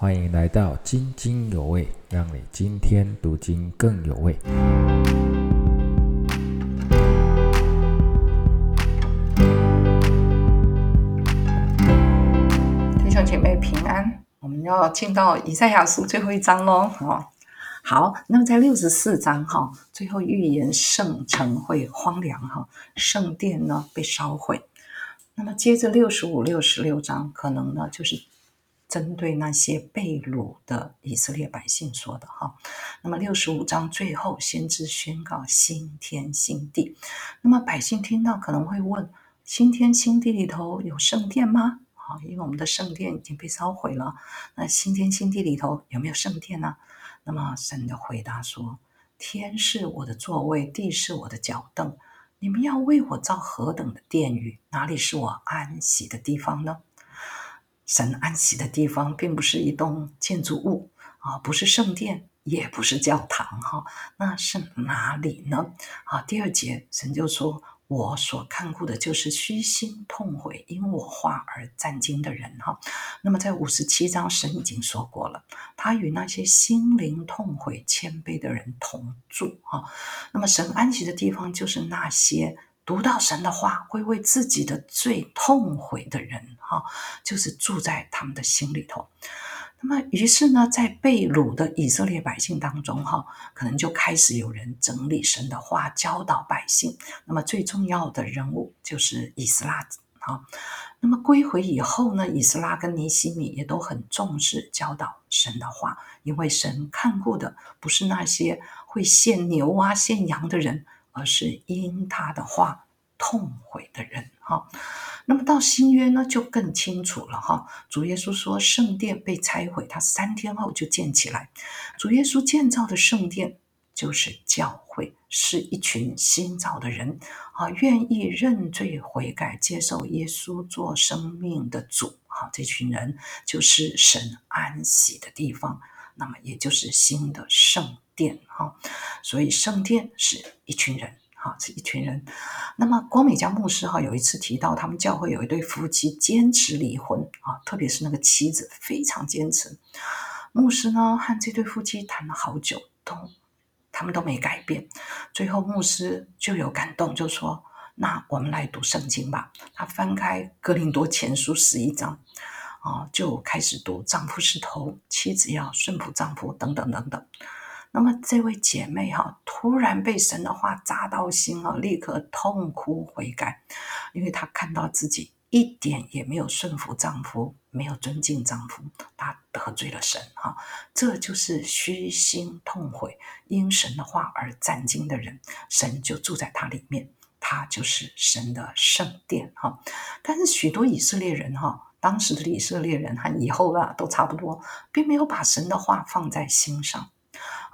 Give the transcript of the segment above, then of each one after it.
欢迎来到津津有味，让你今天读经更有味。弟兄姐妹平安，我们要进到以赛亚书最后一章喽。哦，好，那么在六十四章哈，最后预言圣城会荒凉哈，圣殿呢被烧毁。那么接着六十五、六十六章，可能呢就是针对那些被掳的以色列百姓说的哈。那么六十五章最后，先知宣告新天新地。那么百姓听到可能会问：新天新地里头有圣殿吗？好，因为我们的圣殿已经被烧毁了。那新天新地里头有没有圣殿呢？那么神的回答说：天是我的座位，地是我的脚凳。你们要为我造何等的殿宇？哪里是我安息的地方呢？神安息的地方，并不是一栋建筑物啊，不是圣殿，也不是教堂哈，那是哪里呢？啊，第二节神就说。我所看顾的就是虚心痛悔，因我话而战惊的人哈。那么在五十七章，神已经说过了，他与那些心灵痛悔、谦卑的人同住哈。那么神安息的地方，就是那些读到神的话，会为自己的罪痛悔的人哈，就是住在他们的心里头。那么，于是呢，在被掳的以色列百姓当中，哈，可能就开始有人整理神的话，教导百姓。那么，最重要的人物就是以斯拉，哈。那么归回以后呢，以斯拉跟尼西米也都很重视教导神的话，因为神看过的不是那些会献牛啊、献羊的人，而是因他的话痛悔的人，哈。那么到新约呢，就更清楚了哈。主耶稣说，圣殿被拆毁，他三天后就建起来。主耶稣建造的圣殿就是教会，是一群新造的人啊，愿意认罪悔改，接受耶稣做生命的主啊。这群人就是神安息的地方，那么也就是新的圣殿哈。所以圣殿是一群人。哈，是一群人。那么，光美家牧师哈有一次提到，他们教会有一对夫妻坚持离婚啊，特别是那个妻子非常坚持。牧师呢和这对夫妻谈了好久，都他们都没改变。最后，牧师就有感动，就说：“那我们来读圣经吧。”他翻开《哥林多前书》十一章啊，就开始读：“丈夫是头，妻子要顺服丈夫，等等等等。”那么这位姐妹哈，突然被神的话扎到心了，立刻痛哭悔改，因为她看到自己一点也没有顺服丈夫，没有尊敬丈夫，她得罪了神哈。这就是虚心痛悔，因神的话而战惊的人，神就住在他里面，他就是神的圣殿哈。但是许多以色列人哈，当时的以色列人和以后啊都差不多，并没有把神的话放在心上。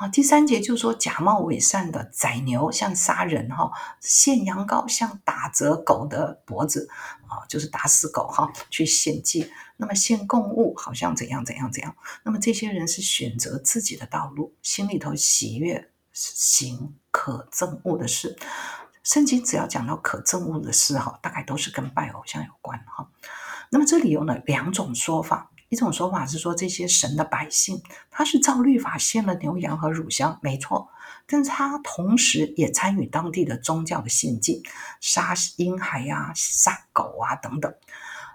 啊，第三节就说假冒伪善的宰牛像杀人哈，献羊羔像打折狗的脖子啊，就是打死狗哈，去献祭。那么献供物好像怎样怎样怎样。那么这些人是选择自己的道路，心里头喜悦行可憎恶的事。圣经只要讲到可憎恶的事哈，大概都是跟拜偶像有关哈。那么这里有了两种说法。一种说法是说，这些神的百姓，他是照律法献了牛羊和乳香，没错，但是他同时也参与当地的宗教的献祭，杀婴孩呀、杀狗啊等等，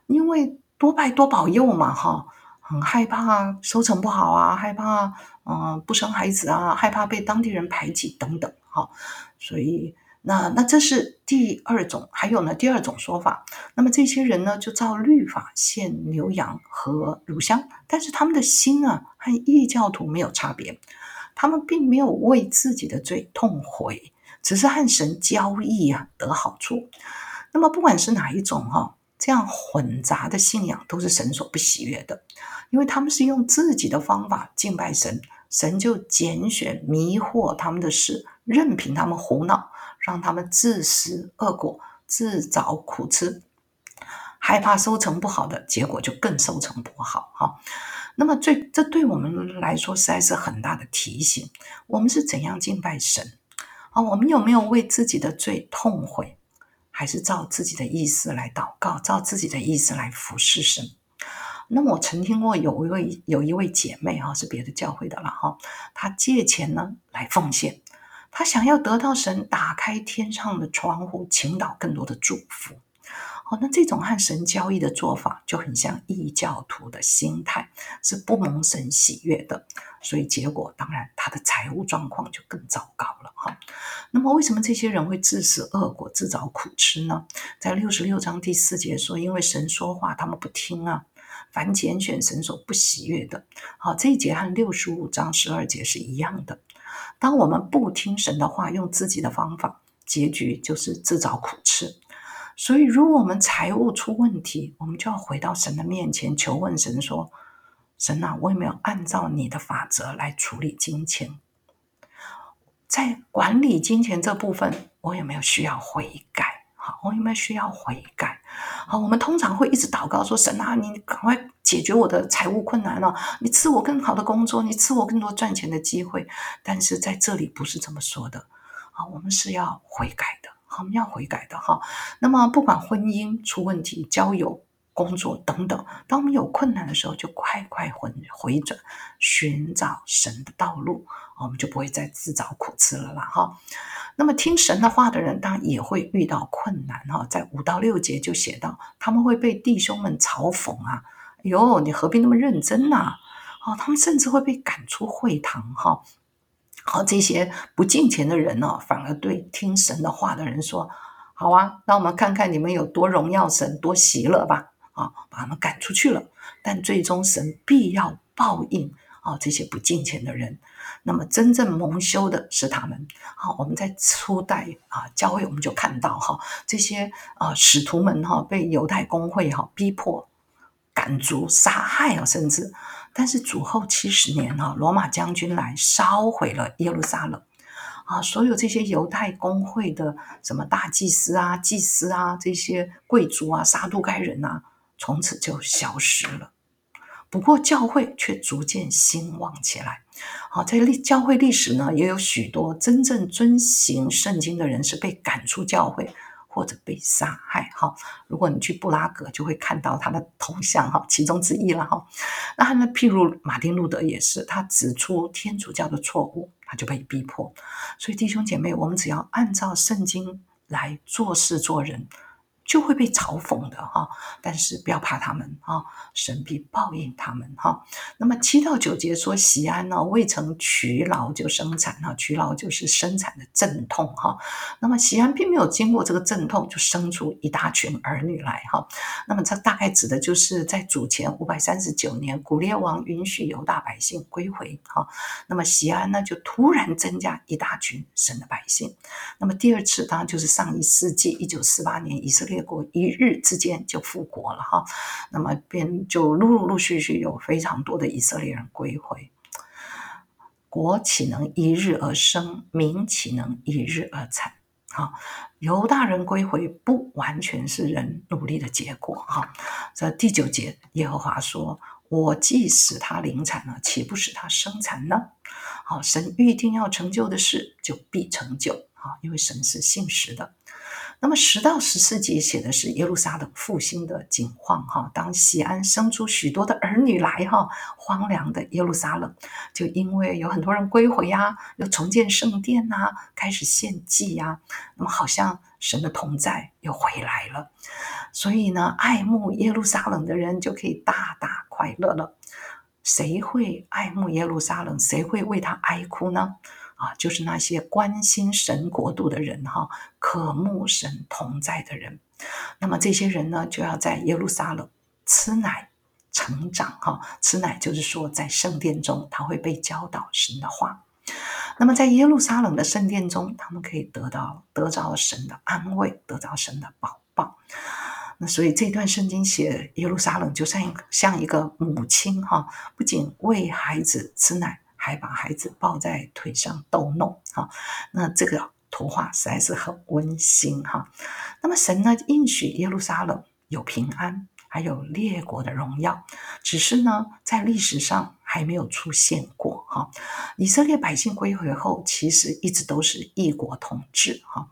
因为多拜多保佑嘛，哈，很害怕收成不好啊，害怕嗯不生孩子啊，害怕被当地人排挤等等，哈，所以。那那这是第二种，还有呢第二种说法。那么这些人呢，就照律法献牛羊和乳香，但是他们的心啊和异教徒没有差别，他们并没有为自己的罪痛悔，只是和神交易啊得好处。那么不管是哪一种哈，这样混杂的信仰都是神所不喜悦的，因为他们是用自己的方法敬拜神，神就拣选迷惑他们的事，任凭他们胡闹。让他们自食恶果，自找苦吃，害怕收成不好的结果就更收成不好哈。那么最这对我们来说实在是很大的提醒。我们是怎样敬拜神啊？我们有没有为自己的罪痛悔，还是照自己的意思来祷告，照自己的意思来服侍神那么我曾听过有一位有一位姐妹哈，是别的教会的了哈，她借钱呢来奉献，他想要得到神打开天上的窗户，倾倒更多的祝福。哦，那这种和神交易的做法就很像异教徒的心态，是不蒙神喜悦的，所以结果当然他的财务状况就更糟糕了哈。那么为什么这些人会自食恶果、自找苦吃呢？在六十六章第四节说，因为神说话他们不听啊，凡拣选神所不喜悦的。好，这一节和六十五章十二节是一样的。当我们不听神的话，用自己的方法，结局就是自找苦吃。所以，如果我们财务出问题，我们就要回到神的面前求问神说：“神啊，我有没有按照你的法则来处理金钱？在管理金钱这部分，我有没有需要悔改？好，我有没有需要悔改？好，我们通常会一直祷告说：神啊，你赶快解决我的财务困难了，你赐我更好的工作，你赐我更多赚钱的机会。但是在这里不是这么说的，啊，我们是要悔改的。”我们要悔改的哈。那么，不管婚姻出问题、交友、工作等等，当我们有困难的时候，就快快回回转，寻找神的道路，我们就不会再自找苦吃了啦哈。那么，听神的话的人，当然也会遇到困难哈。在五到六节就写到，他们会被弟兄们嘲讽啊，哟，你何必那么认真呐？哦，他们甚至会被赶出会堂哈。好，这些不敬虔的人呢，反而对听神的话的人说：“好啊，让我们看看你们有多荣耀神，多喜乐吧！”啊，把他们赶出去了。但最终神必要报应啊，这些不敬虔的人。那么真正蒙羞的是他们。好，我们在初代啊教会，我们就看到哈，这些啊使徒们哈被犹太公会哈逼迫、赶逐、杀害啊，甚至。但是主后七十年啊，罗马将军来烧毁了耶路撒冷，啊，所有这些犹太公会的什么大祭司啊、祭司啊、这些贵族啊、撒都该人啊，从此就消失了。不过教会却逐渐兴旺起来。好，在历教会历史呢，也有许多真正遵行圣经的人是被赶出教会。或者被杀害，哈，如果你去布拉格，就会看到他的头像，哈，其中之一了，哈。那他呢譬如马丁路德也是，他指出天主教的错误，他就被逼迫。所以弟兄姐妹，我们只要按照圣经来做事做人。就会被嘲讽的哈，但是不要怕他们哈，神必报应他们哈。那么七到九节说，喜安呢未曾取劳就生产哈，取劳就是生产的阵痛哈。那么喜安并没有经过这个阵痛就生出一大群儿女来哈。那么这大概指的就是在主前五百三十九年，古列王允许犹大百姓归回哈。那么喜安呢就突然增加一大群神的百姓。那么第二次当然就是上一世纪一九四八年以色列。结果一日之间就复国了哈，那么便就陆陆续续有非常多的以色列人归回。国岂能一日而生？民岂能一日而产？哈，犹大人归回不完全是人努力的结果哈。这第九节，耶和华说：“我既使他临产了，岂不使他生产呢？”好，神预定要成就的事，就必成就啊，因为神是信实的。那么十到十四节写的是耶路撒冷复兴的景况哈，当西安生出许多的儿女来哈，荒凉的耶路撒冷就因为有很多人归回呀，又重建圣殿呐，开始献祭呀，那么好像神的同在又回来了，所以呢，爱慕耶路撒冷的人就可以大大快乐了。谁会爱慕耶路撒冷？谁会为他哀哭呢？啊，就是那些关心神国度的人哈，渴慕神同在的人。那么这些人呢，就要在耶路撒冷吃奶成长哈。吃奶就是说，在圣殿中他会被教导神的话。那么在耶路撒冷的圣殿中，他们可以得到得着神的安慰，得到神的保抱。那所以这段圣经写耶路撒冷就像像一个母亲哈，不仅为孩子吃奶。还把孩子抱在腿上逗弄哈，那这个图画实在是很温馨哈。那么神呢应许耶路撒冷有平安，还有列国的荣耀，只是呢在历史上还没有出现过哈。以色列百姓归回后，其实一直都是异国统治哈，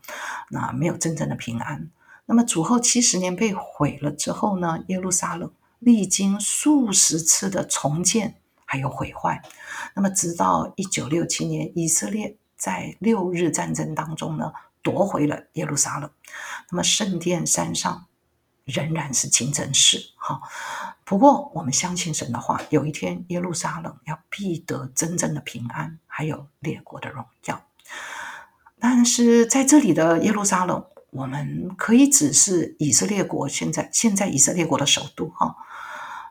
那没有真正的平安。那么主后七十年被毁了之后呢，耶路撒冷。历经数十次的重建还有毁坏。那么，直到一九六七年，以色列在六日战争当中呢，夺回了耶路撒冷。那么，圣殿山上仍然是清真寺。哈，不过我们相信神的话，有一天耶路撒冷要必得真正的平安，还有列国的荣耀。但是在这里的耶路撒冷。我们可以指是以色列国现在现在以色列国的首都哈。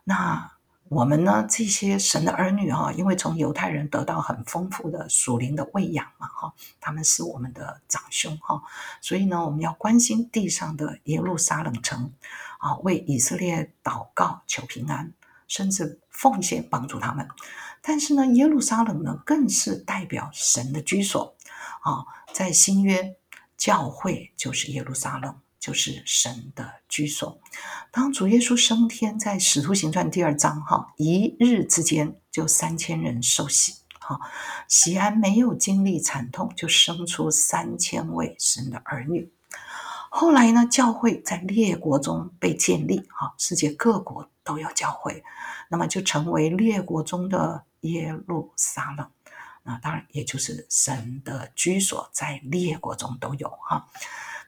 那我们呢？这些神的儿女哈，因为从犹太人得到很丰富的属灵的喂养嘛哈，他们是我们的长兄哈，所以呢，我们要关心地上的耶路撒冷城啊，为以色列祷告求平安，甚至奉献帮助他们。但是呢，耶路撒冷呢，更是代表神的居所啊，在新约。教会就是耶路撒冷，就是神的居所。当主耶稣升天，在使徒行传第二章，哈，一日之间就三千人受洗，哈，喜安没有经历惨痛，就生出三千位神的儿女。后来呢，教会在列国中被建立，哈，世界各国都有教会，那么就成为列国中的耶路撒冷。那当然，也就是神的居所，在列国中都有哈。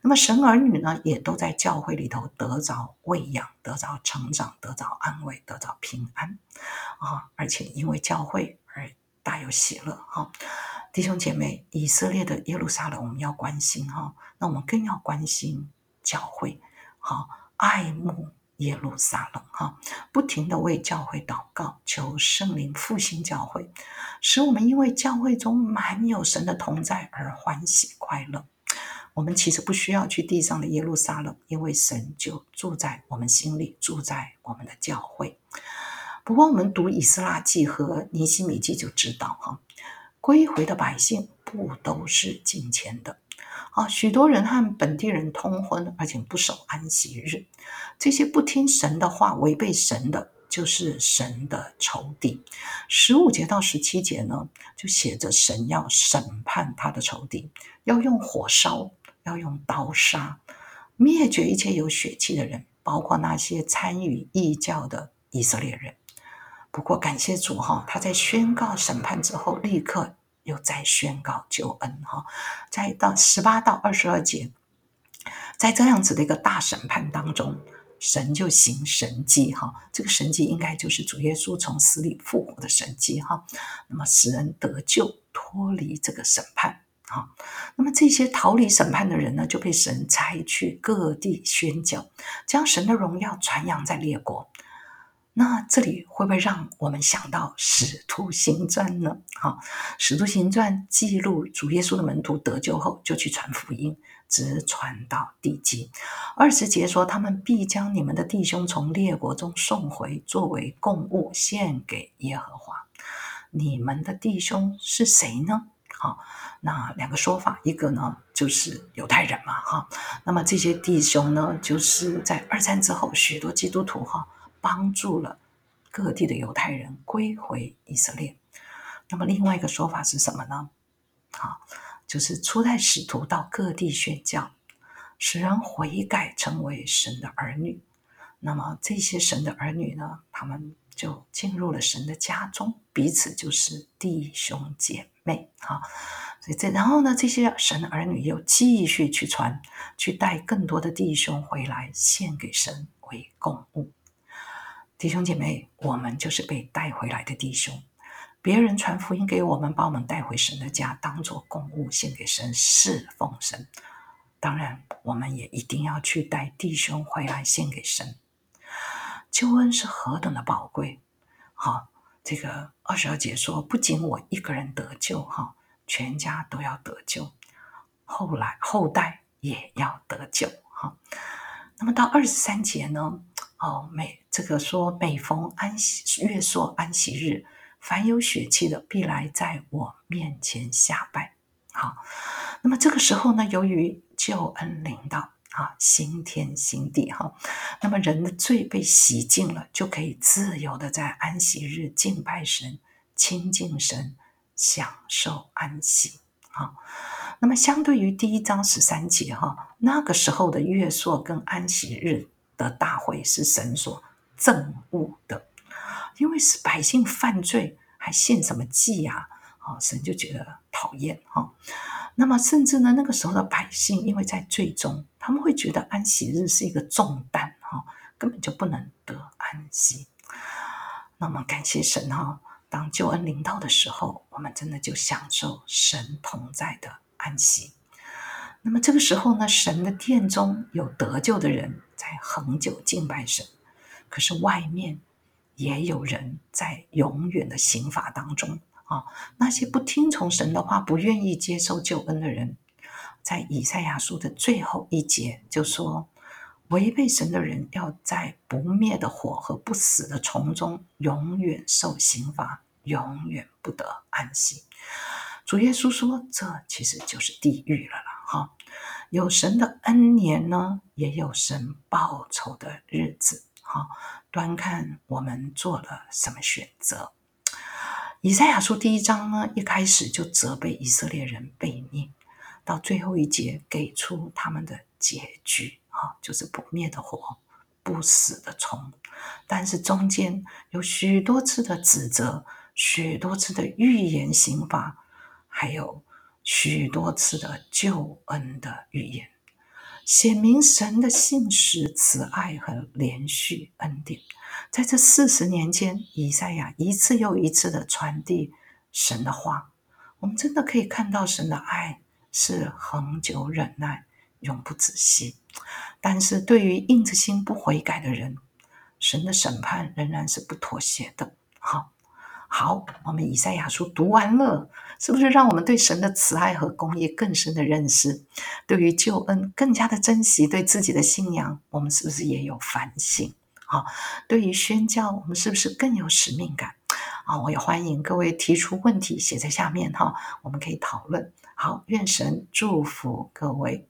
那么神儿女呢，也都在教会里头得着喂养，得着成长，得着安慰，得着平安啊！而且因为教会而大有喜乐哈。弟兄姐妹，以色列的耶路撒冷，我们要关心哈。那我们更要关心教会，好爱慕。耶路撒冷，哈，不停的为教会祷告，求圣灵复兴教会，使我们因为教会中满有神的同在而欢喜快乐。我们其实不需要去地上的耶路撒冷，因为神就住在我们心里，住在我们的教会。不过，我们读以斯拉记和尼希米记就知道，哈，归回的百姓不都是金钱的。啊，许多人和本地人通婚，而且不守安息日，这些不听神的话、违背神的，就是神的仇敌。十五节到十七节呢，就写着神要审判他的仇敌，要用火烧，要用刀杀，灭绝一切有血气的人，包括那些参与异教的以色列人。不过感谢主哈，他在宣告审判之后，立刻。又在宣告救恩哈，在到十八到二十二节，在这样子的一个大审判当中，神就行神迹哈，这个神迹应该就是主耶稣从死里复活的神迹哈，那么使人得救，脱离这个审判啊，那么这些逃离审判的人呢，就被神差去各地宣教，将神的荣耀传扬在列国。那这里会不会让我们想到《使徒行传》呢？哈，《使徒行传》记录主耶稣的门徒得救后，就去传福音，直传到地极。二十节说，他们必将你们的弟兄从列国中送回，作为供物献给耶和华。你们的弟兄是谁呢？啊，那两个说法，一个呢就是犹太人嘛，哈。那么这些弟兄呢，就是在二战之后，许多基督徒哈。帮助了各地的犹太人归回以色列。那么，另外一个说法是什么呢？好，就是初代使徒到各地宣教，使人悔改，成为神的儿女。那么，这些神的儿女呢，他们就进入了神的家中，彼此就是弟兄姐妹。哈，所以这然后呢，这些神儿女又继续去传，去带更多的弟兄回来，献给神为供物。弟兄姐妹，我们就是被带回来的弟兄。别人传福音给我们，把我们带回神的家，当做供物献给神，侍奉神。当然，我们也一定要去带弟兄回来献给神。救恩是何等的宝贵！好，这个二十二节说，不仅我一个人得救，哈，全家都要得救，后来后代也要得救，哈。那么到二十三节呢？哦，每这个说每逢安息月朔安息日，凡有血气的必来在我面前下拜。好，那么这个时候呢，由于救恩临到啊，新天新地哈，那么人的罪被洗净了，就可以自由的在安息日敬拜神、亲近神、享受安息。啊，那么相对于第一章十三节哈，那个时候的月朔跟安息日。的大会是神所憎恶的，因为是百姓犯罪还献什么祭呀？啊，神就觉得讨厌哈。那么甚至呢，那个时候的百姓因为在罪中，他们会觉得安息日是一个重担哈，根本就不能得安息。那么感谢神哈，当救恩临到的时候，我们真的就享受神同在的安息。那么这个时候呢，神的殿中有得救的人在恒久敬拜神，可是外面也有人在永远的刑罚当中啊。那些不听从神的话、不愿意接受救恩的人，在以赛亚书的最后一节就说。违背神的人，要在不灭的火和不死的虫中永远受刑罚，永远不得安息。主耶稣说：“这其实就是地狱了啦！”哈，有神的恩年呢，也有神报仇的日子。哈，端看我们做了什么选择。以赛亚书第一章呢，一开始就责备以色列人悖逆，到最后一节给出他们的结局。啊，就是不灭的火，不死的虫，但是中间有许多次的指责，许多次的预言刑罚，还有许多次的救恩的预言，显明神的信实、慈爱和连续恩典。在这四十年间，以赛亚一次又一次的传递神的话，我们真的可以看到神的爱是恒久忍耐。永不止息，但是对于硬着心不悔改的人，神的审判仍然是不妥协的。好，好，我们以赛亚书读完了，是不是让我们对神的慈爱和公义更深的认识？对于救恩更加的珍惜，对自己的信仰，我们是不是也有反省？好，对于宣教，我们是不是更有使命感？啊，我也欢迎各位提出问题，写在下面哈，我们可以讨论。好，愿神祝福各位。